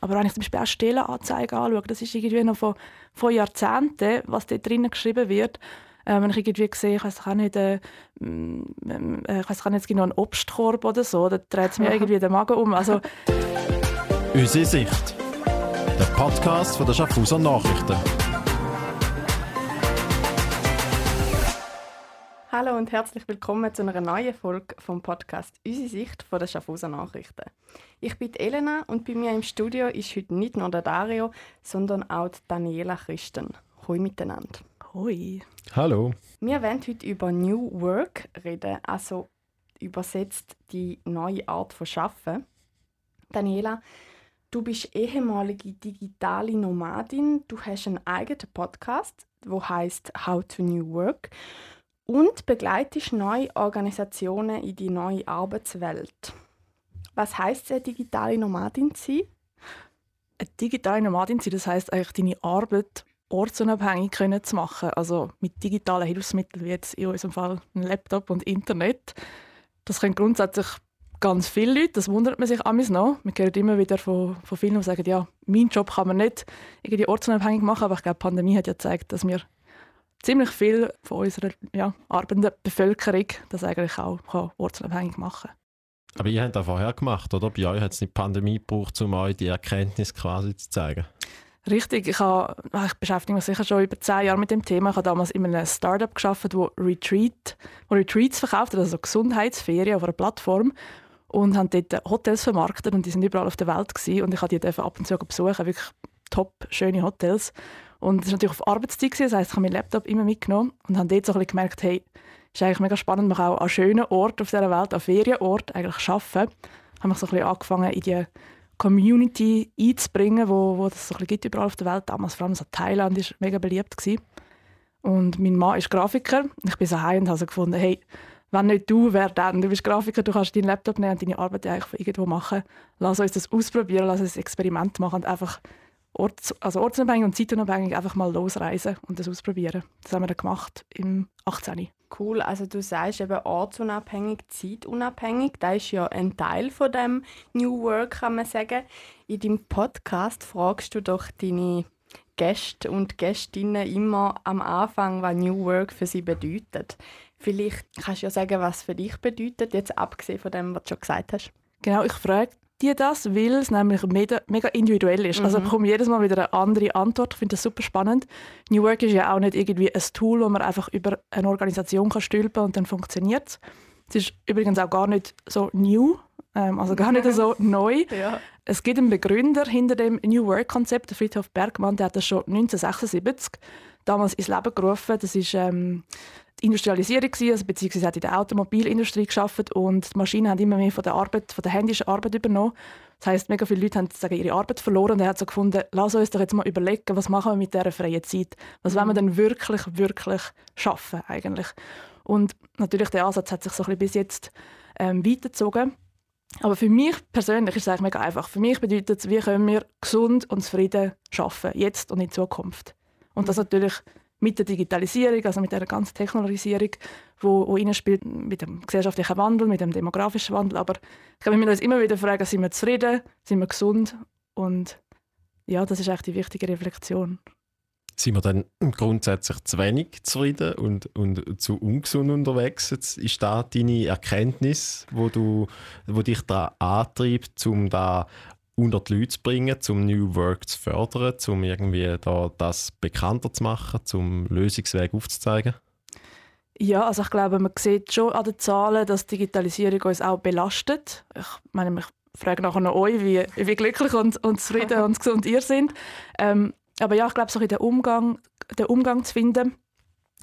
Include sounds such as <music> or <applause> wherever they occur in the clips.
Aber wenn ich zum Beispiel auch Stellenanzeigen anschaue, das ist irgendwie noch von, von Jahrzehnten, was dort drinnen geschrieben wird. Äh, wenn ich irgendwie sehe, ich weiß auch nicht, äh, äh, ich weiß auch nicht, es gibt noch einen Obstkorb oder so, da dreht es mir <laughs> irgendwie den Magen um. Also, Unsere Sicht. Der Podcast von der Schaffhauser Nachrichten. Hallo und herzlich willkommen zu einer neuen Folge vom Podcast Unsere Sicht von der Schaffhauser Nachrichten. Ich bin Elena und bei mir im Studio ist heute nicht nur der Dario, sondern auch die Daniela Christen. Hoi miteinander. Hoi. Hallo. Wir werden heute über New Work reden, also übersetzt die neue Art von Schaffen. Daniela, du bist ehemalige digitale Nomadin. Du hast einen eigenen Podcast, wo heißt How to New Work und begleitest neue Organisationen in die neue Arbeitswelt. Was heißt es, digitale Nomadin zu sein? Eine digitale Nomadin sein, das heißt eigentlich deine Arbeit ortsunabhängig können zu machen. Also mit digitalen Hilfsmitteln wie jetzt in unserem Fall ein Laptop und Internet. Das können grundsätzlich ganz viele Leute, das wundert man sich amigs noch. Man hört immer wieder von, von vielen, die sagen, ja, meinen Job kann man nicht irgendwie ortsunabhängig machen, aber ich glaube, die Pandemie hat ja gezeigt, dass wir ziemlich viel von unserer ja, arbeitenden Bevölkerung das eigentlich auch kann ortsunabhängig machen Aber ihr habt das vorher gemacht, oder? Bei euch hat es die Pandemie gebraucht, um euch die Erkenntnis quasi zu zeigen. Richtig, ich, habe, ich beschäftige mich sicher schon über zehn Jahre mit dem Thema. Ich habe damals in einem Startup geschafft, wo Retreat, wo Retreats verkauft hat, also Gesundheitsferien auf einer Plattform und haben dort Hotels vermarktet und die sind überall auf der Welt gewesen. und ich habe die ab und zu besuchen, wirklich top schöne Hotels und das war natürlich auf Arbeitszeit, das heisst, ich habe meinen Laptop immer mitgenommen und habe dort so ein bisschen gemerkt, hey, ist eigentlich mega spannend, man kann auch an schönen Orten auf dieser Welt, an Ferienorten eigentlich arbeiten. Ich habe mich so ein bisschen angefangen, in die Community einzubringen, wo, wo das so ein bisschen gibt überall auf der Welt. Damals vor allem so Thailand war mega beliebt. Gewesen. Und mein Mann ist Grafiker. Ich bin so heim und habe so gefunden, hey, wenn nicht du, wer dann? Du bist Grafiker, du kannst deinen Laptop nehmen und deine Arbeit eigentlich von irgendwo machen. Lass uns das ausprobieren, lass uns ein Experiment machen und einfach orts, also ortsunabhängig und zeitunabhängig einfach mal losreisen und das ausprobieren. Das haben wir dann gemacht im 18. Cool, also du sagst eben ortsunabhängig, zeitunabhängig. Das ist ja ein Teil von dem New Work, kann man sagen. In deinem Podcast fragst du doch deine Gäste und Gästinnen immer am Anfang, was New Work für sie bedeutet. Vielleicht kannst du ja sagen, was für dich bedeutet, jetzt abgesehen von dem, was du schon gesagt hast. Genau, ich frage die das, weil es nämlich mega, mega individuell ist. Also, mhm. Also bekomme jedes Mal wieder eine andere Antwort. Ich finde das super spannend. New Work ist ja auch nicht irgendwie ein Tool, wo man einfach über eine Organisation kann stülpen und dann funktioniert es. Es ist übrigens auch gar nicht so new, ähm, also gar nicht <laughs> so neu. Ja. Es gibt einen Begründer hinter dem New Work-Konzept, Friedhof Bergmann, der hat das schon 1976 damals ins Leben gerufen. Das ist ähm, die Industrialisierung also beziehungsweise hat in der Automobilindustrie geschafft und die Maschinen haben immer mehr von der Arbeit, von der händischen Arbeit übernommen. Das heißt, mega viele Leute haben sagen, ihre Arbeit verloren und er hat so gefunden, lass uns doch jetzt mal überlegen, was machen wir mit dieser freien Zeit? Was wollen wir denn wirklich, wirklich schaffen eigentlich? Und natürlich der Ansatz hat sich so ein bisschen bis jetzt ähm, weitergezogen. Aber für mich persönlich ist es eigentlich mega einfach. Für mich bedeutet es, wie können wir gesund und zufrieden schaffen, jetzt und in Zukunft. Und das natürlich mit der Digitalisierung, also mit der ganzen Technologisierung, wo, wo reinspielt, mit dem gesellschaftlichen Wandel, mit dem demografischen Wandel. Aber ich glaube, wir müssen uns immer wieder fragen, sind wir zufrieden, sind wir gesund? Und ja, das ist eigentlich die wichtige Reflexion. Sind wir dann grundsätzlich zu wenig zufrieden und, und zu ungesund unterwegs? Jetzt ist da deine Erkenntnis, wo, du, wo dich da antreibt, um da unter die Leute zu bringen, um New Work zu fördern, um irgendwie da das bekannter zu machen, um Lösungswege aufzuzeigen? Ja, also ich glaube, man sieht schon an den Zahlen, dass Digitalisierung uns auch belastet. Ich meine, ich frage nachher noch euch, wie, wie glücklich und, und zufrieden und gesund ihr seid. Ähm, aber ja, ich glaube, so in den Umgang, den Umgang zu finden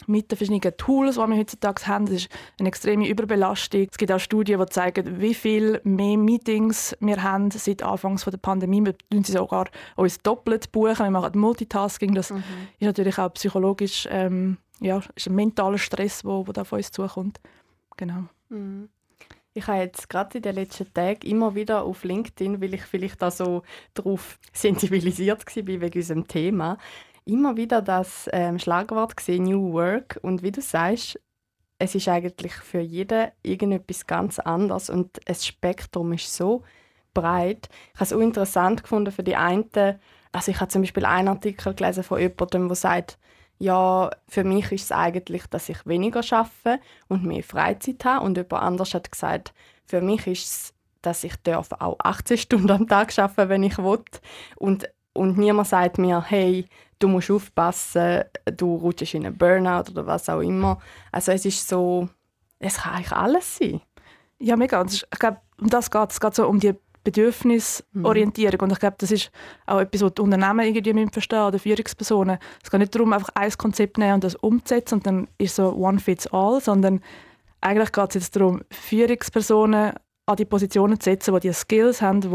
mit den verschiedenen Tools, die wir heutzutage haben. Das ist eine extreme Überbelastung. Es gibt auch Studien, die zeigen, wie viel mehr Meetings wir haben seit Anfangs der Pandemie. Wir buchen sie sogar uns doppelt buchen. Wir machen Multitasking. Das mhm. ist natürlich auch psychologisch ähm, ja, ist ein mentaler Stress, der da auf uns zukommt. Genau. Mhm. Ich habe jetzt gerade in den letzten Tagen immer wieder auf LinkedIn, weil ich vielleicht da so darauf sensibilisiert war wegen unserem Thema, immer wieder das ähm, Schlagwort gesehen, New Work. Und wie du sagst, es ist eigentlich für jeden irgendetwas ganz anderes und das Spektrum ist so breit. Ich habe es auch interessant gefunden für die einen. Also ich habe zum Beispiel einen Artikel gelesen von jemandem, der sagt, ja, für mich ist es eigentlich, dass ich weniger arbeite und mehr Freizeit habe. Und jemand anders hat gesagt, für mich ist es, dass ich darf auch 18 Stunden am Tag arbeiten wenn ich will. Und, und niemand sagt mir, hey, du musst aufpassen, du rutschst in einen Burnout oder was auch immer. Also es ist so, es kann eigentlich alles sein. Ja, mega. Ich glaube, um das geht es. geht so um die Bedürfnisorientierung. Mhm. Und ich glaube, das ist auch etwas, was die Unternehmen irgendwie verstehen oder Führungspersonen. Es geht nicht darum, einfach ein Konzept nehmen und das umzusetzen und dann ist so one fits all, sondern eigentlich geht es jetzt darum, Führungspersonen an die Positionen zu setzen, die die Skills haben, die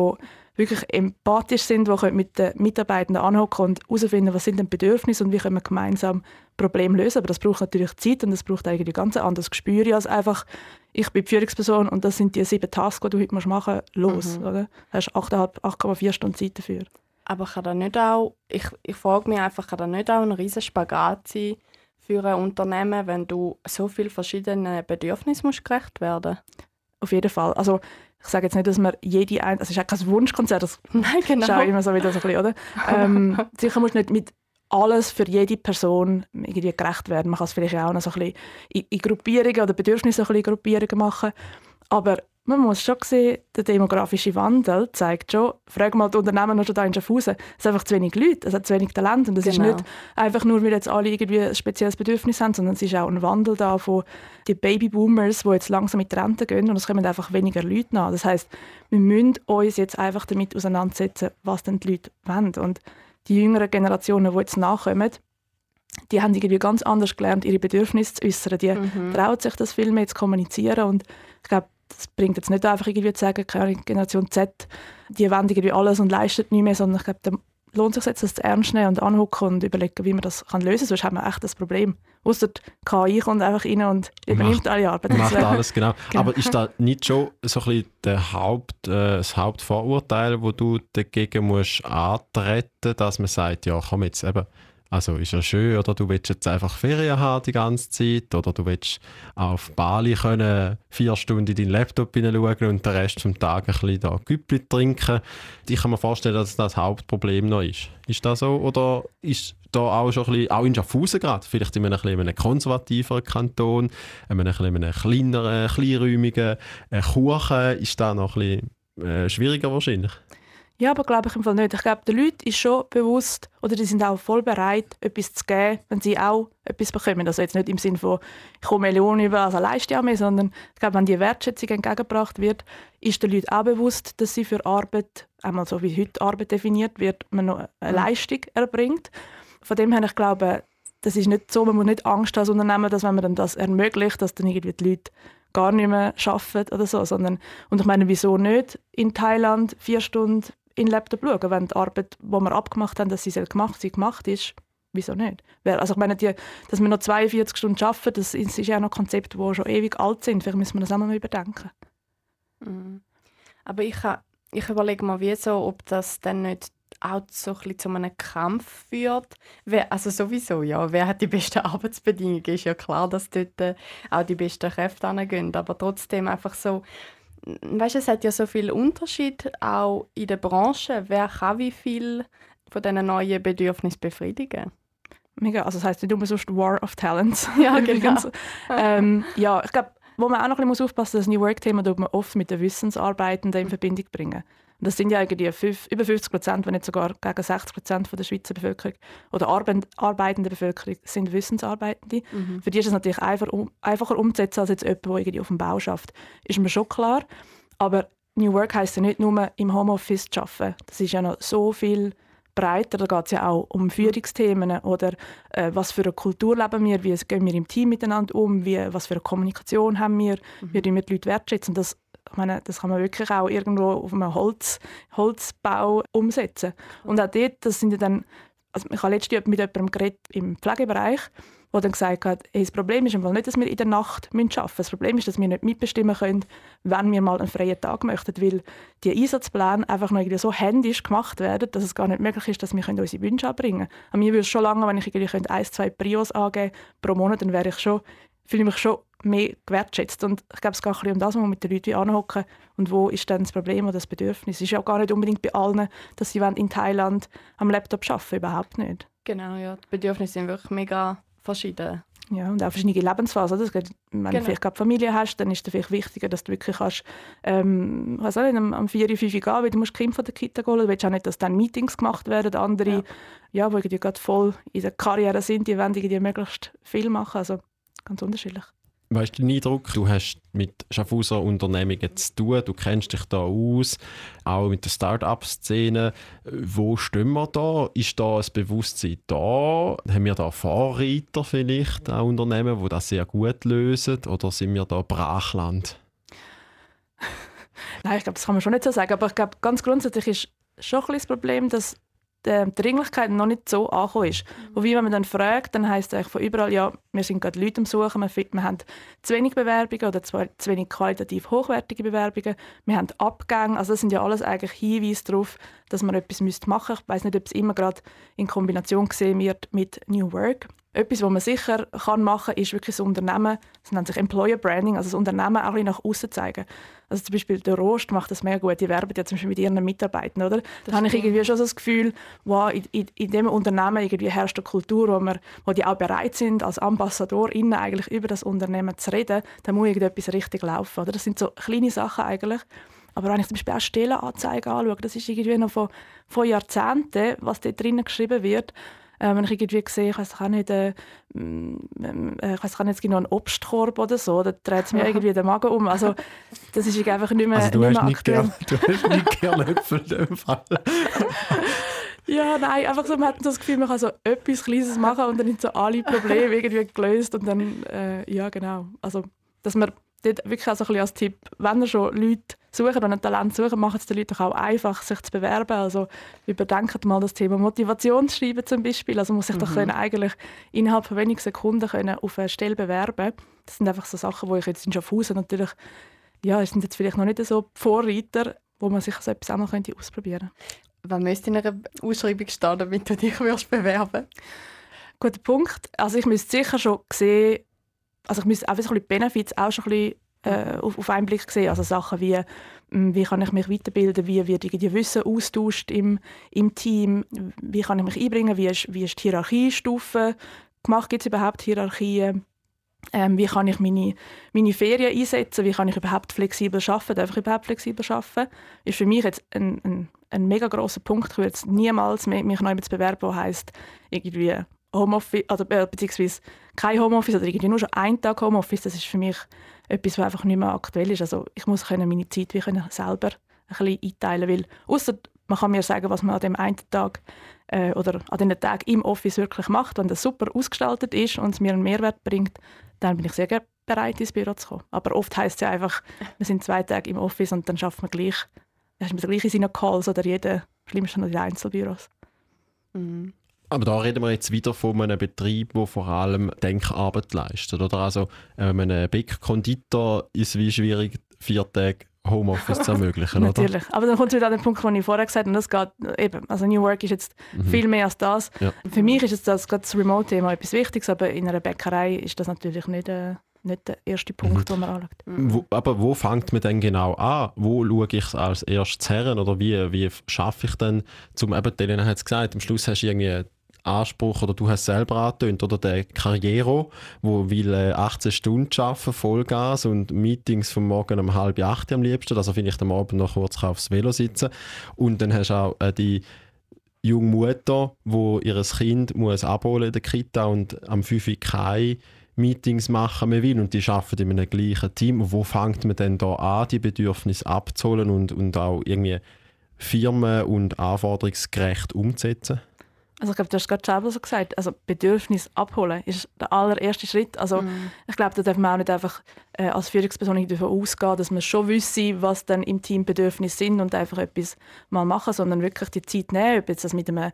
wirklich empathisch sind, die mit den Mitarbeitenden anhocken und herausfinden, was sind denn Bedürfnisse und wie können wir gemeinsam Probleme lösen. Aber das braucht natürlich Zeit und das braucht eigentlich ganz ein anderes Gespür als einfach, ich bin die Führungsperson und das sind die sieben Tasks, die du heute machen musst, los. Mhm. Oder? Du hast 8,4 Stunden Zeit dafür. Aber kann da nicht auch, ich, ich frage mich einfach, kann da nicht auch ein riesen Spagat sein für ein Unternehmen, wenn du so viele verschiedene Bedürfnisse musst gerecht werden Auf jeden Fall. Also ich sage jetzt nicht, dass man jede ein, also es ist auch kein Wunschkonzert, das <laughs> Nein, genau. schaue immer so wieder so ein bisschen, oder? Ähm, <laughs> sicher musst du nicht mit alles für jede Person irgendwie gerecht werden. Man kann es vielleicht auch noch so ein bisschen in, in Gruppierungen oder Bedürfnisse ein bisschen Gruppierungen machen. Aber man muss schon sehen, der demografische Wandel zeigt schon, frag mal die Unternehmen noch da in Schaffhausen, es sind einfach zu wenig Leute, es hat zu wenig Talent und es genau. ist nicht einfach nur, weil jetzt alle irgendwie ein spezielles Bedürfnis haben, sondern es ist auch ein Wandel da von den Babyboomers, die jetzt langsam mit Rente gehen und es kommen einfach weniger Leute nach. Das heißt, wir müssen uns jetzt einfach damit auseinandersetzen, was denn die Leute wollen und die jüngeren Generationen, die jetzt nachkommen, die haben irgendwie ganz anders gelernt, ihre Bedürfnisse zu äußern. Die mhm. trauen sich das viel mehr zu kommunizieren und ich glaube, das bringt jetzt nicht einfach irgendwie zu sagen, keine Generation Z, die wollen irgendwie alles und leisten nicht mehr, sondern ich glaube, da lohnt sich jetzt, das zu ernst nehmen und angucken und überlegen, wie man das kann lösen kann. Sonst haben wir echt das Problem. Ausser KI kommt einfach rein und übernimmt macht, alle Arbeit. Macht <laughs> alles, genau. <laughs> genau. Aber ist da nicht schon so ein bisschen der Haupt, äh, das Hauptvorurteil, wo du dagegen musst antreten, dass man sagt, ja komm jetzt eben, also ist ja schön, oder du willst jetzt einfach Ferien haben die ganze Zeit, oder du willst auf Bali können vier Stunden in deinen Laptop hineinschauen und den Rest vom Tag ein bisschen da Güppli trinken. Ich kann mir vorstellen, dass das, das Hauptproblem noch ist. Ist das so, oder ist da auch schon ein bisschen, auch in Schaffhausen gerade, vielleicht in einem, ein konservativeren Kanton, in einem, in kleineren, kleinräumigen äh, Kuchen, ist da noch ein bisschen äh, schwieriger wahrscheinlich? Ja, aber glaube ich im Fall nicht. Ich glaube, den Leuten ist schon bewusst, oder die sind auch voll bereit, etwas zu geben, wenn sie auch etwas bekommen. Also jetzt nicht im Sinne von, ich komme Millionen über, also leiste ja mehr, sondern ich glaube, wenn die Wertschätzung entgegengebracht wird, ist den Leuten auch bewusst, dass sie für Arbeit, einmal so wie heute Arbeit definiert wird, man noch eine mhm. Leistung erbringt. Von dem her, ich glaube, das ist nicht so, man muss nicht Angst haben als Unternehmen, dass wenn man dann das ermöglicht, dass dann irgendwie die Leute gar nicht mehr arbeiten oder so, sondern, und ich meine, wieso nicht in Thailand vier Stunden in den Laptop schauen, wenn die Arbeit, die wir abgemacht haben, dass sie gemacht, sie gemacht ist, wieso nicht? Also ich meine, die, dass wir noch 42 Stunden arbeiten, das ist ja noch Konzepte, die schon ewig alt sind. Vielleicht müssen wir das auch mal überdenken. Mhm. Aber ich, ich überlege mal, wie so, ob das dann nicht auch so ein zu einem Kampf führt. Wer, also sowieso, ja. Wer hat die besten <laughs> Arbeitsbedingungen? Ist ja klar, dass dort äh, auch die besten Kräfte hingehen. Aber trotzdem einfach so, weißt, es hat ja so viel Unterschied auch in der Branche. Wer kann wie viel von diesen neuen Bedürfnissen befriedigen? Mega, also das heißt nicht umsonst War of Talents. <laughs> Ja, <laughs> genau. ähm, ja, ich glaube, wo man auch noch ein bisschen aufpassen muss, das New Work-Thema man oft mit den Wissensarbeitenden in Verbindung bringen. Und das sind ja eigentlich fünf, über 50 Prozent, wenn nicht sogar gegen 60 Prozent der Schweizer Bevölkerung oder arbeitende Bevölkerung sind Wissensarbeitende. Mhm. Für die ist es natürlich einfach, um, einfacher umzusetzen als jetzt jemand, der irgendwie auf dem Bau schafft. Ist mir schon klar. Aber New Work heisst ja nicht nur im Homeoffice zu arbeiten. Das ist ja noch so viel breiter. Da geht es ja auch um Führungsthemen oder äh, was für eine Kultur leben wir, wie gehen wir im Team miteinander um, wie, was für eine Kommunikation haben wir, mhm. wie wir die Leute wertschätzen. Das ich meine, das kann man wirklich auch irgendwo auf einem Holz, Holzbau umsetzen. Und auch dort, das sind ja dann, also ich habe letztens mit jemandem geredet im Pflegebereich, der dann gesagt hat, hey, das Problem ist nicht, dass wir in der Nacht arbeiten müssen. Das Problem ist, dass wir nicht mitbestimmen können, wenn wir mal einen freien Tag möchten, weil die Einsatzpläne einfach noch so händisch gemacht werden, dass es gar nicht möglich ist, dass wir unsere Wünsche anbringen können. Mir würde es schon lange, wenn ich irgendwie ein, zwei Prios angeben pro Monat, dann wäre ich schon, fühle mich schon mehr gewertschätzt. Und ich glaube, es geht ein um das, wo man mit den Leuten anhocken und wo ist dann das Problem oder das Bedürfnis. Es ist ja gar nicht unbedingt bei allen, dass sie in Thailand am Laptop arbeiten überhaupt nicht. Genau, ja. Die Bedürfnisse sind wirklich mega verschieden. Ja, und auch verschiedene Lebensphasen. Oder? Wenn genau. du vielleicht gerade Familie hast, dann ist es vielleicht wichtiger, dass du wirklich kannst, ähm, ich weiß nicht, am, am 4, 5 gehen, weil du musst Kind von der Kita holen. Du willst auch nicht, dass dann Meetings gemacht werden. Andere, ja, ja die gerade voll in der Karriere sind, die wollen irgendwie möglichst viel machen. Also ganz unterschiedlich. Weißt du den Eindruck, du hast mit Schaffhauser Unternehmungen zu tun, du kennst dich da aus, auch mit der Start-up-Szene. Wo stehen wir da? Ist da ein Bewusstsein da? Haben wir da Vorreiter vielleicht, auch Unternehmen, die das sehr gut lösen? Oder sind wir da Brachland? <laughs> Nein, ich glaube, das kann man schon nicht so sagen. Aber ich glaube, ganz grundsätzlich ist schon ein das Problem, dass die Dringlichkeit noch nicht so angekommen ist. Mhm. Wobei, wenn man dann fragt, dann heisst es eigentlich von überall, ja, wir sind gerade Leute am Suchen, wir, wir haben zu wenig Bewerbungen oder zu, zu wenig qualitativ hochwertige Bewerbungen, wir haben Abgänge, also das sind ja alles eigentlich Hinweise darauf, dass man etwas machen müsste. Ich weiß nicht, ob es immer gerade in Kombination gesehen wird mit New Work. Etwas, was man sicher kann machen kann, ist wirklich das Unternehmen, das nennt sich Employer Branding, also das Unternehmen auch ein nach außen zeigen. Also zum Beispiel der Rost macht das mega gut, die werben ja zum Beispiel mit ihren Mitarbeitern, oder? Da habe ich irgendwie schon so das Gefühl, wow, in, in, in dem Unternehmen irgendwie herrscht eine Kultur, wo, wir, wo die auch bereit sind, als AmbassadorInnen eigentlich über das Unternehmen zu reden, dann muss irgendetwas richtig laufen, oder? Das sind so kleine Sachen eigentlich. Aber wenn ich zum Beispiel auch Stellenanzeigen anschaue, das ist irgendwie noch von, von Jahrzehnten, was dort drinnen geschrieben wird. Äh, wenn ich irgendwie sehe, ich weiß auch nicht, äh, äh, ich weiß auch nicht genau einen Obstkorb oder so, dann dreht es mir <laughs> irgendwie den Magen um. Also das ist einfach nicht mehr, also, du nicht mehr aktuell. Gern, du hast nicht gerne Äpfel in dem Fall. <laughs> Ja, nein, einfach so, man hat das Gefühl, man kann so etwas Kleines machen und dann sind so alle Probleme irgendwie gelöst und dann, äh, ja genau, also dass man dort wirklich auch so ein bisschen als Tipp, wenn ihr schon Leute suchen und ein Talent suchen, macht es den Leuten auch einfach, sich zu bewerben. Also überdenkt mal das Thema Motivationsschreiben zum Beispiel. Also muss sich mhm. doch können eigentlich innerhalb von wenigen Sekunden können auf eine Stelle bewerben. Das sind einfach so Sachen, wo ich jetzt in Schaffhausen natürlich, ja, es sind jetzt vielleicht noch nicht so Vorreiter, wo man sich so etwas auch noch könnte ausprobieren könnte. Was müsste in einer Ausschreibung stehen, damit du dich bewerben Guter Punkt. Also ich müsste sicher schon sehen, also ich muss auch ein Benefits auch schon ein bisschen, äh, auf, auf einen Blick sehen. Also Sachen wie, hm, wie kann ich mich weiterbilden, wie wird die Wissen austauscht im, im Team, wie kann ich mich einbringen, wie ist, wie ist die Hierarchiestufe? Gemacht, gibt es überhaupt Hierarchien, ähm, wie kann ich meine, meine Ferien einsetzen, wie kann ich überhaupt flexibel arbeiten, darf ich überhaupt flexibel arbeiten, ist für mich jetzt ein, ein, ein mega grosser Punkt. Ich würde jetzt niemals mich noch zu bewerben, der heisst, irgendwie Homeoffice, also, äh, beziehungsweise kein Homeoffice oder irgendwie nur schon ein Tag Homeoffice, das ist für mich etwas, was einfach nicht mehr aktuell ist. Also ich muss können meine Zeit wie können selber ein bisschen einteilen, weil außer man kann mir sagen, was man an dem einen Tag äh, oder an den Tag im Office wirklich macht, wenn das super ausgestaltet ist und es mir einen Mehrwert bringt, dann bin ich sehr bereit, ins Büro zu kommen. Aber oft heißt es ja einfach, wir sind zwei Tage im Office und dann schafft man gleich, dann ist man gleich in seinen Calls oder jeder, schlimmsten noch in den Einzelbüros. Mhm. Aber da reden wir jetzt wieder von einem Betrieb, der vor allem Denkarbeit leistet. Oder? Also ähm, einem Bäck-Konditor ist es wie schwierig, vier Tage Homeoffice zu <laughs> ermöglichen, Natürlich. Aber dann kommt es wieder an den Punkt, den ich vorher gesagt habe, und das geht eben, also New Work ist jetzt mhm. viel mehr als das. Ja. Für mich ist jetzt das, das Remote-Thema etwas Wichtiges, aber in einer Bäckerei ist das natürlich nicht, äh, nicht der erste Punkt, mhm. den man anschaut. Wo, aber wo fängt man denn genau an? Wo schaue ich als erstes her? Oder wie, wie schaffe ich denn, zum eben, Elena hat es gesagt, am Schluss hast du irgendwie Anspruch oder du hast selber angetönt oder der Carriero, wo will 18 Stunden arbeiten, Vollgas und Meetings vom Morgen um halb acht am liebsten, also vielleicht am Abend noch kurz aufs Velo sitzen und dann hast du auch äh, die junge Mutter, wo ihr Kind muss abholen in der Kita und am 5 Uhr keine Meetings machen mehr will und die arbeiten in einem gleichen Team. Wo fängt man denn da an, die Bedürfnisse abzuholen und, und auch irgendwie firmen- und anforderungsgerecht umzusetzen? Also ich glaube, du hast gerade selber so gesagt, also Bedürfnis abholen ist der allererste Schritt. Also mm. ich glaube, da darf man auch nicht einfach äh, als Führungsperson davon ausgehen, dass man schon wüsste, was dann im Team Bedürfnisse sind und einfach etwas mal machen, sondern wirklich die Zeit nehmen, ob jetzt das mit einem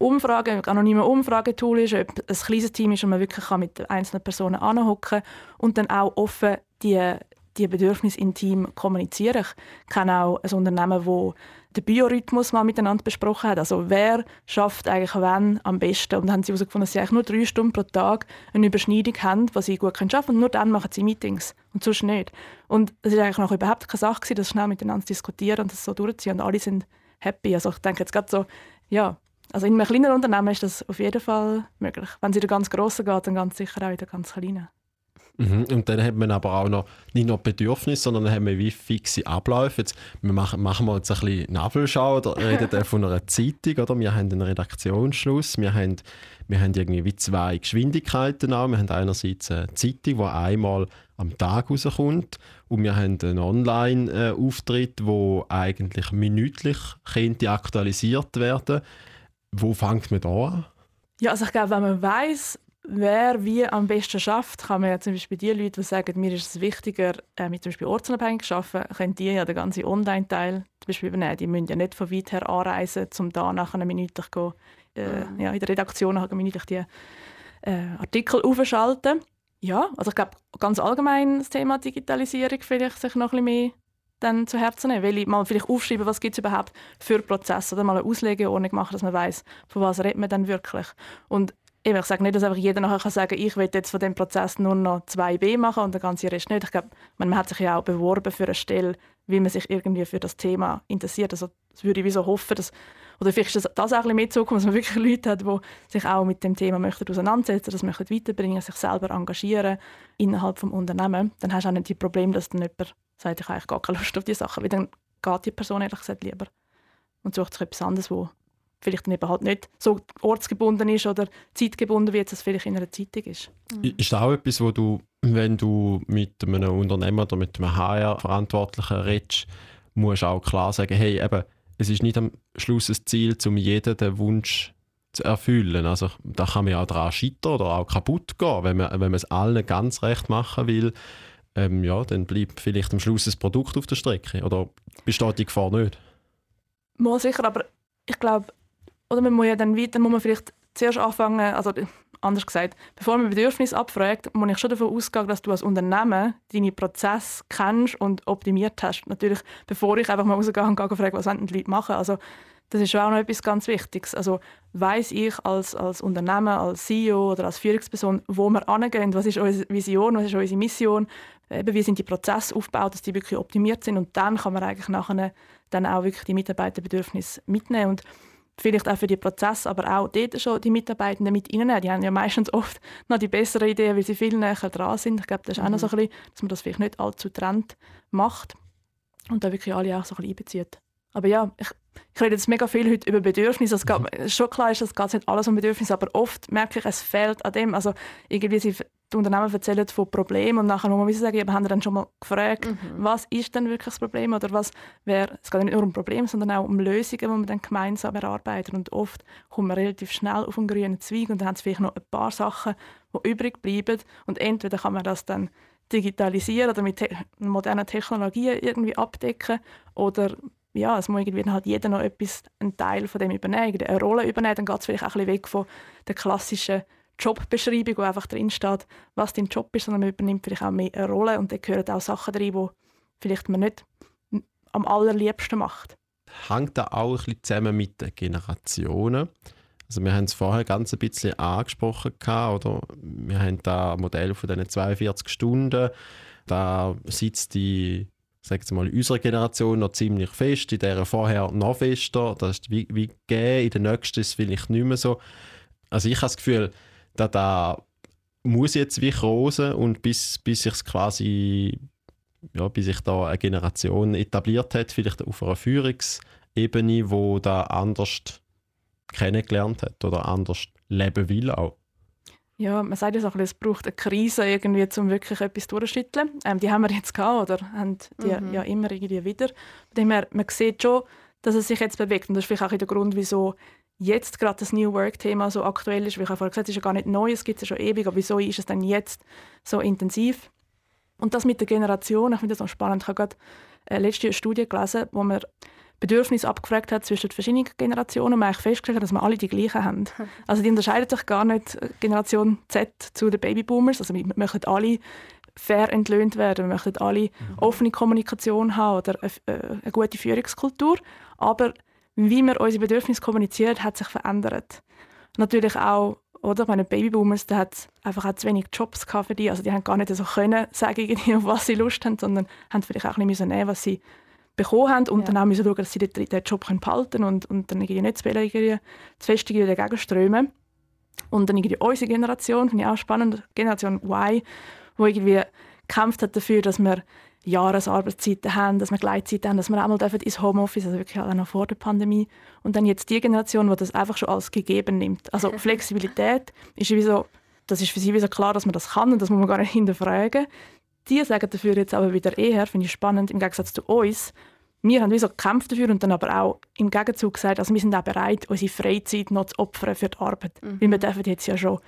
Umfrage, anonymen Umfragetool ist, ob ein kleines Team ist und man wirklich kann mit einzelnen Personen anhocken und dann auch offen die die Bedürfnisse im Team kommunizieren. Ich kenne auch ein Unternehmen, wo den Biorhythmus mal miteinander besprochen hat. Also wer schafft eigentlich wann am besten? Und dann haben sie herausgefunden, dass sie eigentlich nur drei Stunden pro Tag eine Überschneidung haben, was sie gut können. Und nur dann machen sie Meetings und sonst nicht. Und es ist eigentlich noch überhaupt keine Sache, das schnell miteinander zu diskutieren und das so durchzuziehen. Und alle sind happy. Also ich denke jetzt gerade so, ja, also in einem kleinen Unternehmen ist das auf jeden Fall möglich. Wenn es in der ganz grossen geht, dann ganz sicher auch in der ganz kleinen. Mhm. Und dann hat man aber auch noch nicht nur Bedürfnisse, sondern dann haben wir wie fixe Abläufe. Jetzt, wir machen, machen wir jetzt ein bisschen Navelschau oder reden von einer Zeitung. Oder? Wir haben einen Redaktionsschluss, wir haben, wir haben irgendwie wie zwei Geschwindigkeiten auch. Wir haben einerseits eine Zeitung, die einmal am Tag rauskommt und wir haben einen Online-Auftritt, wo eigentlich minütlich könnte aktualisiert werden Wo fängt man da an? Ja, also ich glaube, wenn man weiß, wer wie am besten schafft, kann man ja zum Beispiel die Leute, die sagen, mir ist es wichtiger, äh, mit zum Beispiel ortsunabhängig zu arbeiten, können die ja den ganzen Online-Teil zum Beispiel übernehmen. Die müssen ja nicht von weit her anreisen, um da nach einer Minute gehen, äh, ja, in der Redaktion eine Minute die äh, Artikel aufschalten. Ja, also ich glaube, ganz allgemein das Thema Digitalisierung vielleicht sich noch ein bisschen mehr dann zu Herzen nehmen. Will ich mal vielleicht aufschreiben, was gibt es überhaupt für Prozesse oder mal eine Auslegeordnung machen, dass man weiß, von was redet man dann wirklich. Und ich sage nicht, dass einfach jeder nachher kann sagen ich will jetzt von dem Prozess nur noch 2b machen und der ganze Rest nicht. Ich glaube, man, hat sich ja auch beworben für eine Stelle, wie man sich irgendwie für das Thema interessiert. Also das würde ich wie so hoffen, dass, oder vielleicht ist das, auch ein bisschen Zukunft, dass man wirklich Leute hat, die sich auch mit dem Thema möchten auseinandersetzen, das möchten weiterbringen, sich selber engagieren innerhalb des Unternehmens. Dann hast du auch nicht das Problem, dass dann jemand sagt, ich habe eigentlich gar keine Lust auf diese Sachen, weil dann geht die Person ehrlich gesagt lieber und sucht sich etwas anderes, wo vielleicht eben halt nicht so ortsgebunden ist oder zeitgebunden, wie es vielleicht in einer Zeitung ist. Mhm. Ist das auch etwas, wo du, wenn du mit einem Unternehmer oder mit einem HR-Verantwortlichen redest, musst auch klar sagen, hey, eben, es ist nicht am Schluss ein Ziel, um jeden den Wunsch zu erfüllen. Also da kann man ja auch daran scheitern oder auch kaputt gehen, wenn man, wenn man es allen ganz recht machen will. Ähm, ja, dann bleibt vielleicht am Schluss das Produkt auf der Strecke. Oder besteht die Gefahr nicht? Mal sicher, aber ich glaube, oder man muss ja dann weiter, muss man vielleicht zuerst anfangen, also anders gesagt, bevor man Bedürfnisse abfragt, muss ich schon davon ausgehen, dass du als Unternehmen deine Prozesse kennst und optimiert hast. Natürlich, bevor ich einfach mal rausgehe und frage, was die Leute machen. Also, das ist auch noch etwas ganz Wichtiges. Also weiß ich als, als Unternehmen, als CEO oder als Führungsperson, wo wir angehen, was ist unsere Vision, was ist unsere Mission, eben, wie sind die Prozesse aufgebaut, dass die wirklich optimiert sind und dann kann man eigentlich nachher dann auch wirklich die Mitarbeiterbedürfnisse mitnehmen. Und vielleicht auch für die Prozesse, aber auch dort schon die Mitarbeitenden mit reinnehmen. Die haben ja meistens oft noch die besseren Ideen, weil sie viel näher dran sind. Ich glaube, das ist mhm. auch noch so ein bisschen, dass man das vielleicht nicht allzu trennt macht und da wirklich alle auch so ein bisschen einbezieht. Aber ja, ich, ich rede jetzt mega viel heute über Bedürfnisse. Es geht, <laughs> mhm. schon klar ist, es geht nicht alles um Bedürfnisse, aber oft merke ich, es fehlt an dem. Also irgendwie sie die Unternehmen erzählen von Problemen und nachher muss man sagen, ja, haben dann schon mal gefragt, mhm. was ist denn wirklich das Problem oder was wäre, es geht nicht nur um Probleme, sondern auch um Lösungen, die man dann gemeinsam erarbeiten und oft kommt man relativ schnell auf einen grünen Zweig und dann haben es vielleicht noch ein paar Sachen, die übrig bleiben. Und entweder kann man das dann digitalisieren oder mit te modernen Technologien irgendwie abdecken oder ja, es muss irgendwie halt jeder noch etwas, einen Teil von dem übernehmen, eine Rolle übernehmen, dann geht es vielleicht auch ein bisschen weg von der klassischen Jobbeschreibung, wo einfach drin steht, was dein Job ist, sondern man übernimmt vielleicht auch mehr eine Rolle und dann gehören auch Sachen drin, die vielleicht man nicht am allerliebsten macht. Hängt da auch ein bisschen zusammen mit den Generationen? Also wir haben es vorher ganz ein bisschen angesprochen gehabt, oder? Wir haben da ein Modell von diesen 42 Stunden. Da sitzt die sagen wir mal, unserer Generation noch ziemlich fest, in der vorher noch fester. Das ist wie, wie gegeben, in der nächsten ist es vielleicht nicht mehr so. Also ich habe das Gefühl, da, da muss jetzt wie rosen und bis, bis sich quasi ja, bis sich da eine Generation etabliert hat, vielleicht auf einer Führungsebene, wo da anders kennengelernt hat oder anders leben will auch. Ja, man sagt ja so ein bisschen, es braucht eine Krise irgendwie, um wirklich etwas durchzuschütteln. Ähm, die haben wir jetzt gehabt, oder haben die mhm. ja immer irgendwie wieder. Von dem her, man sieht schon, dass es sich jetzt bewegt und das ist vielleicht auch der Grund, wieso jetzt gerade das New Work-Thema so aktuell ist. Wie ich vorher gesagt habe, es ist ja gar nicht neu, es gibt es ja schon ewig, aber wieso ist es denn jetzt so intensiv? Und das mit der Generation, ich finde das noch spannend. Ich habe gerade äh, letzte eine Studie gelesen, wo man Bedürfnisse abgefragt hat zwischen verschiedenen Generationen und man eigentlich festgestellt hat, dass wir alle die gleichen haben. <laughs> Also die unterscheiden sich gar nicht, äh, Generation Z zu den Babyboomers. Also wir möchten alle fair entlöhnt werden. Wir möchten alle mhm. offene Kommunikation haben oder eine, äh, eine gute Führungskultur. Aber wie wir unsere Bedürfnisse kommunizieren, hat sich verändert. Natürlich auch, oder? Meine Babyboomers, da hat einfach auch zu wenig Jobs für die. Also die haben gar nicht so können <laughs> sagen, auf was sie Lust haben, sondern haben vielleicht auch ein bisschen nehmen, was sie bekommen haben und ja. dann auch müssen schauen, dass sie den, den Job behalten können und, und dann irgendwie nicht zu, irgendwie, zu fest dagegen strömen. Und dann irgendwie unsere Generation, finde ich auch spannend, Generation Y, wo irgendwie gekämpft hat dafür, dass wir Jahresarbeitszeiten haben, dass wir Gleitzeit haben, dass wir auch mal ins Homeoffice, also wirklich auch noch vor der Pandemie. Und dann jetzt die Generation, die das einfach schon als gegeben nimmt. Also <laughs> Flexibilität ist wie so, das ist für sie wie so klar, dass man das kann und das muss man gar nicht hinterfragen. Die sagen dafür jetzt aber wieder eher, finde ich spannend, im Gegensatz zu uns, wir haben wie so gekämpft dafür und dann aber auch im Gegenzug gesagt, also wir sind auch bereit, unsere Freizeit noch zu opfern für die Arbeit. Mhm. Weil wir dürfen jetzt ja schon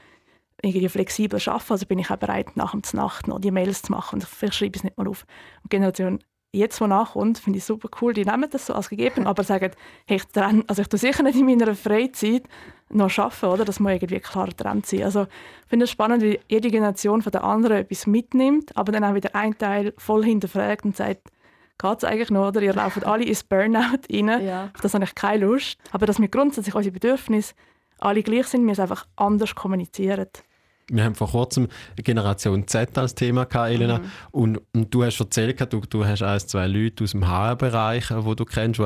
irgendwie flexibel arbeiten, also bin ich auch bereit, nach dem Nacht noch die Mails zu machen und vielleicht schreibe ich es nicht mal auf. Und die Generation jetzt, die nachkommt, finde ich super cool, die nehmen das so als gegeben, aber sagen, hey, ich, trenne, also ich tue sicher nicht in meiner Freizeit noch arbeiten, oder? das muss irgendwie klar getrennt sein. Also ich finde es spannend, wie jede Generation von der anderen etwas mitnimmt, aber dann auch wieder ein Teil voll hinterfragt und sagt, geht es eigentlich noch, oder? Ihr lauft alle ins Burnout rein. Ja. Auf das habe ich keine Lust. Aber dass wir grundsätzlich unsere Bedürfnisse alle gleich sind, wir es einfach anders kommunizieren. Wir haben vor kurzem Generation Z als Thema gehabt, Elena. Mhm. Und, und, du hast erzählt, du, du hast ein, zwei Leute aus dem HR-Bereich, die äh, du kennst, die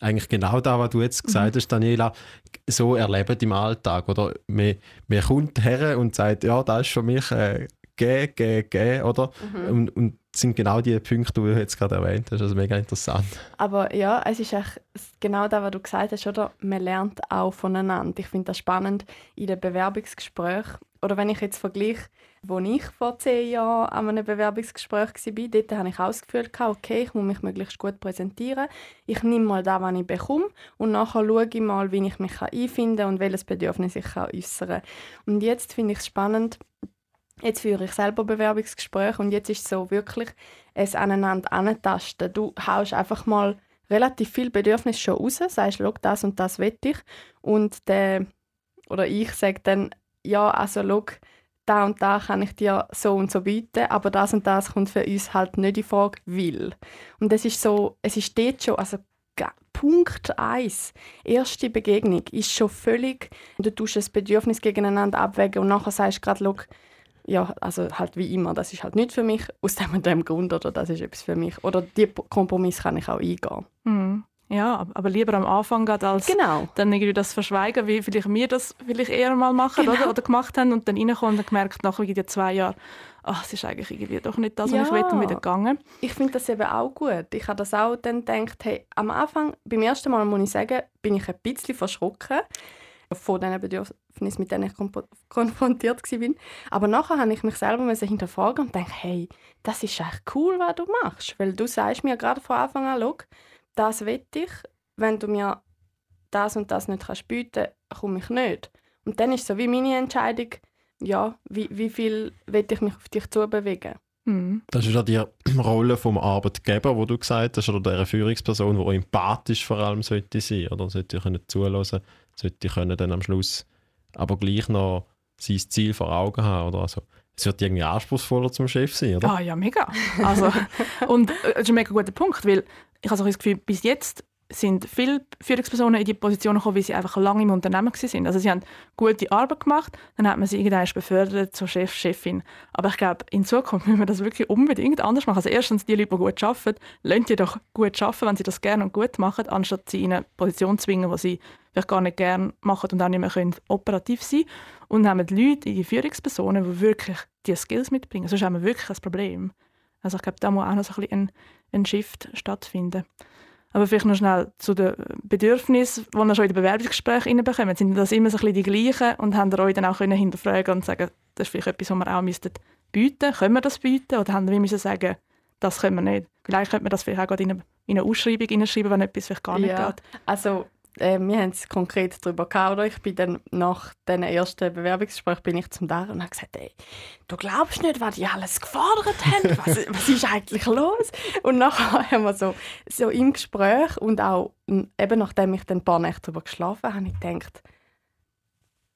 eigentlich genau das, was du jetzt gesagt mhm. hast, Daniela, so erleben im Alltag. Oder man, man kommt her und sagt, ja, das ist für mich äh, G, G, G, oder? Mhm. Und, und sind genau die Punkte, die du jetzt gerade erwähnt hast. Also mega interessant. Aber ja, es ist echt genau das, was du gesagt hast, oder? Man lernt auch voneinander. Ich finde das spannend in den Bewerbungsgesprächen. Oder wenn ich jetzt vergleiche, wo ich vor zehn Jahren an einem Bewerbungsgespräch war, dort habe ich auch das Gefühl, okay, ich muss mich möglichst gut präsentieren. Ich nehme mal das, was ich bekomme und nachher schaue ich mal, wie ich mich einfinden kann und welches Bedürfnis ich äußern kann. Und jetzt finde ich es spannend, Jetzt führe ich selber Bewerbungsgespräche und jetzt ist es so wirklich es aneinander antasten. Du haust einfach mal relativ viel Bedürfnis schon raus, sagst, schau, das und das will ich. Und der, oder ich sage dann, ja, also schau, da und da kann ich dir so und so bieten, aber das und das kommt für uns halt nicht in Frage, will. Und es ist so, es ist dort schon, also Punkt 1, erste Begegnung, ist schon völlig, du tust das Bedürfnis gegeneinander abwägen und nachher sagst du gerade, ja, also halt wie immer, das ist halt nicht für mich, aus dem und dem Grund oder das ist etwas für mich. Oder die Kompromiss kann ich auch eingehen. Mhm. Ja, aber lieber am Anfang gerade als genau. dann irgendwie das verschweigen, wie vielleicht wir das vielleicht eher mal machen genau. oder, oder gemacht haben und dann reinkommen und gemerkt, nach irgendwie zwei Jahren, ach, es ist eigentlich irgendwie doch nicht das, was ja. ich will und wieder gegangen. Ich finde das eben auch gut. Ich habe das auch dann gedacht, hey, am Anfang, beim ersten Mal muss ich sagen, bin ich ein bisschen verschrocken von diesen Bedürfnissen, mit denen ich konfrontiert war. Aber nachher habe ich mich selber hinterfragen und dachte, hey, das ist echt cool, was du machst. Weil du sagst mir gerade von Anfang an, schau, das will ich, wenn du mir das und das nicht kannst bieten kannst, komme ich nicht. Und dann ist so wie meine Entscheidung, ja, wie, wie viel will ich mich auf dich zubewegen. Mhm. Das ist ja die Rolle vom Arbeitgeber, wo du gesagt hast, oder der Führungsperson, die empathisch vor allem sollte sein, oder sollte können zulassen, sollte können dann am Schluss aber gleich noch sein Ziel vor Augen haben, oder also es wird irgendwie anspruchsvoller zum Chef sein, oder? Ah ja, mega. Also, <laughs> und äh, das ist ein mega guter Punkt, weil ich habe so das Gefühl, bis jetzt sind viele Führungspersonen in die Position gekommen, weil sie einfach lange im Unternehmen waren. Also sie haben gute Arbeit gemacht, dann hat man sie irgendwann befördert zur Chef, Chefin. Aber ich glaube, in Zukunft müssen wir das wirklich unbedingt anders machen. Also erstens, die Leute, die gut arbeiten, lernen die doch gut arbeiten, wenn sie das gerne und gut machen, anstatt sie in eine Position zu zwingen, die sie vielleicht gar nicht gerne machen und auch nicht mehr können operativ sein können. Und haben die Leute, die Führungspersonen, die wirklich diese Skills mitbringen. Sonst haben wir wirklich ein Problem. Also ich glaube, da muss auch noch so ein, bisschen ein, ein Shift stattfinden. Aber vielleicht noch schnell zu den Bedürfnissen, die ihr schon in den Bewerbungsgesprächen bekommt. Sind das immer so ein bisschen die gleichen und haben ihr euch dann auch können hinterfragen und sagen, das ist vielleicht etwas, was wir auch müssten bieten Können wir das bieten? Oder haben wir müssen sagen, das können wir nicht? Vielleicht könnte man das vielleicht auch in eine, in eine Ausschreibung hineinschreiben, wenn etwas vielleicht gar nicht ja, geht. Also äh, wir haben es konkret darüber gehabt, oder? Ich bin dann nach den ersten Bewerbungsgespräch bin ich zum Dar und habe gesagt, ey, du glaubst nicht, was die alles gefordert haben, <laughs> was, was ist eigentlich los? Und nachher <laughs> haben wir so, so im Gespräch und auch eben nachdem ich dann ein paar Nächte darüber geschlafen habe, habe ich gedacht,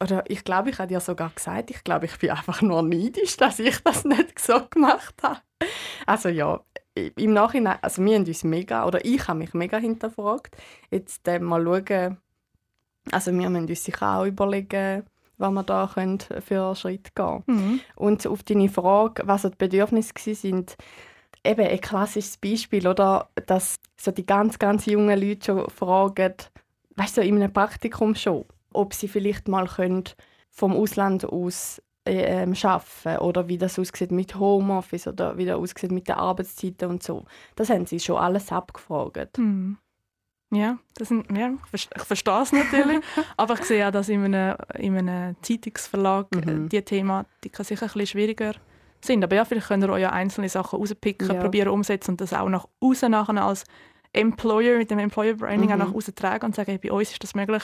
oder ich glaube, ich habe dir sogar gesagt, ich glaube, ich bin einfach nur neidisch, dass ich das nicht so gemacht habe. Also ja, im Nachhinein, also wir haben uns mega, oder ich habe mich mega hinterfragt. Jetzt äh, mal schauen, also wir müssen uns sicher auch überlegen, was wir da können für Schritt gehen mhm. Und auf deine Frage, was die Bedürfnisse sind, eben ein klassisches Beispiel, oder, dass so die ganz, ganz jungen Leute schon fragen, weißt du, in einem Praktikum schon, ob sie vielleicht mal können vom Ausland aus ähm, arbeiten oder wie das aussieht mit Homeoffice oder wie das aussieht mit den Arbeitszeiten und so. Das haben sie schon alles abgefragt. Mhm. Ja, das sind, ja ich, verstehe es natürlich, <laughs> aber ich sehe auch, dass in einem, in einem Zeitungsverlag äh, mhm. die Thematiken sicher ein bisschen schwieriger sind. Aber ja, vielleicht könnt ihr euch ja einzelne Sachen rauspicken, ja. probieren umsetzen und das auch nach außen nachher als Employer mit dem Employer Branding mhm. auch nach außen tragen und sagen, hey, bei uns ist das möglich.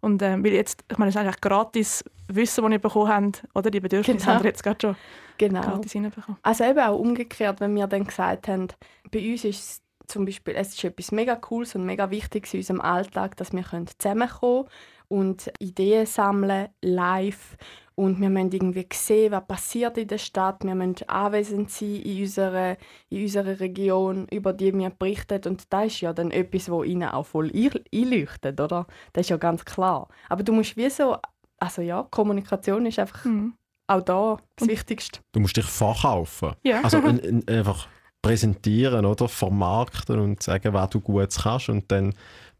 Und äh, weil jetzt, ich meine, es ist eigentlich gratis Wissen, das ihr bekommen habt, oder die Bedürfnisse genau. habt ihr jetzt gerade schon genau. gratis reinbekommen. Also eben auch umgekehrt, wenn wir dann gesagt haben, bei uns ist es zum Beispiel, es ist etwas mega Cooles und mega Wichtiges in unserem Alltag, dass wir zusammenkommen können und Ideen sammeln, live und wir müssen irgendwie sehen, was passiert in der Stadt. Wir müssen anwesend sein in unserer, in unserer Region, über die wir berichten. Und das ist ja dann etwas, wo ihnen auch voll einleuchtet, oder? Das ist ja ganz klar. Aber du musst wie so, also ja, Kommunikation ist einfach mhm. auch da das Wichtigste. Du musst dich verkaufen. Ja. Also in, in, <laughs> einfach präsentieren, oder? Vermarkten und sagen, was du gut kannst und dann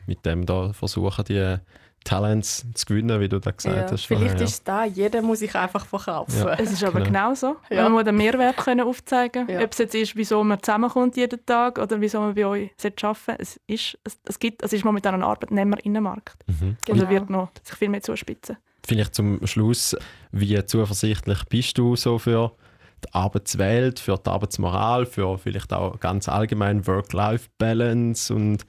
mit dem da versuchen, die Talents zu gewinnen, wie du da gesagt ja, hast. Vielleicht vorher, ist es da, jeder muss sich einfach verkaufen. Ja, es ist aber genau, genau so. Ja. Man muss den Mehrwert können aufzeigen können. Ob es jetzt ist, wieso man zusammenkommt jeden Tag oder wieso man bei euch arbeiten es ist, es, es, gibt, es ist momentan ein Arbeitnehmerinnenmarkt. Mhm. Genau. Und wird noch sich viel mehr zuspitzen. Vielleicht zum Schluss, wie zuversichtlich bist du so für die Arbeitswelt, für die Arbeitsmoral, für vielleicht auch ganz allgemein Work-Life-Balance und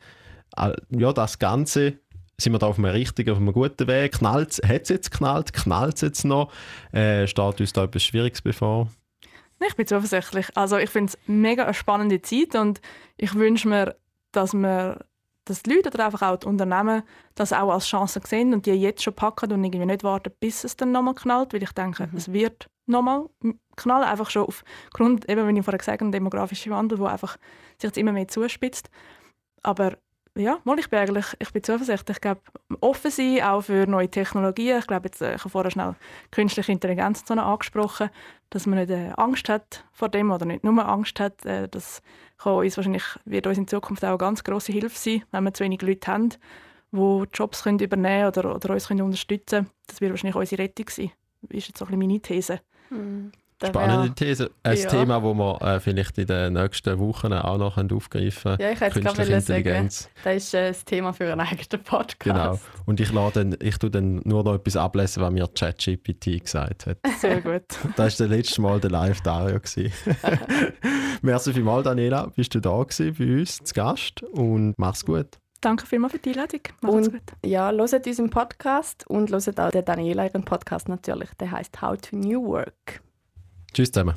ja, das Ganze sind wir da auf einem richtigen, auf einem guten Weg? Knallt hat es jetzt geknallt? Knallt es jetzt noch? Äh, steht uns da etwas Schwieriges bevor? Ich bin zuversichtlich. Also ich finde es mega eine spannende Zeit und ich wünsche mir, dass wir dass die Leute oder einfach auch die Unternehmen das auch als Chance sehen und die jetzt schon packen und irgendwie nicht warten, bis es dann nochmal knallt, weil ich denke, mhm. es wird nochmal knallen, einfach schon aufgrund, eben wie ich vorher gesagt habe, demografischer Wandel, der einfach sich jetzt immer mehr zuspitzt. Aber ja, mal, ich bin eigentlich ich bin zuversichtlich. Ich glaube, offen sein, auch für neue Technologien. Ich glaube, jetzt, äh, ich habe vorher schnell künstliche Intelligenz so angesprochen, dass man nicht äh, Angst hat vor dem oder nicht nur Angst hat. Äh, das kann uns wahrscheinlich, wird uns in Zukunft auch eine ganz grosse Hilfe sein, wenn wir zu wenig Leute haben, die Jobs können übernehmen oder, oder uns können unterstützen können. Das wird wahrscheinlich unsere Rettung sein. Das ist jetzt so ein bisschen meine These. Mhm. Spannende These. Ein ja. Thema, das wir äh, vielleicht in den nächsten Wochen auch noch aufgreifen können. Ja, ich hätte gerade sagen, das ist äh, das Thema für einen eigenen Podcast. Genau. Und ich, dann, ich tue dann nur noch etwas ablesen, was mir ChatGPT gesagt hat. Sehr gut. <laughs> Das war das letzte Mal der Live-Dario. <laughs> Merci vielmals, Daniela, bist du da gewesen, bei uns zu Gast und mach's gut. Danke vielmals für die Einladung. Macht's und, gut. Ja, hört unseren Podcast und hört auch den Daniela ihren Podcast natürlich. Der heißt How to New Work. Tschüss zusammen.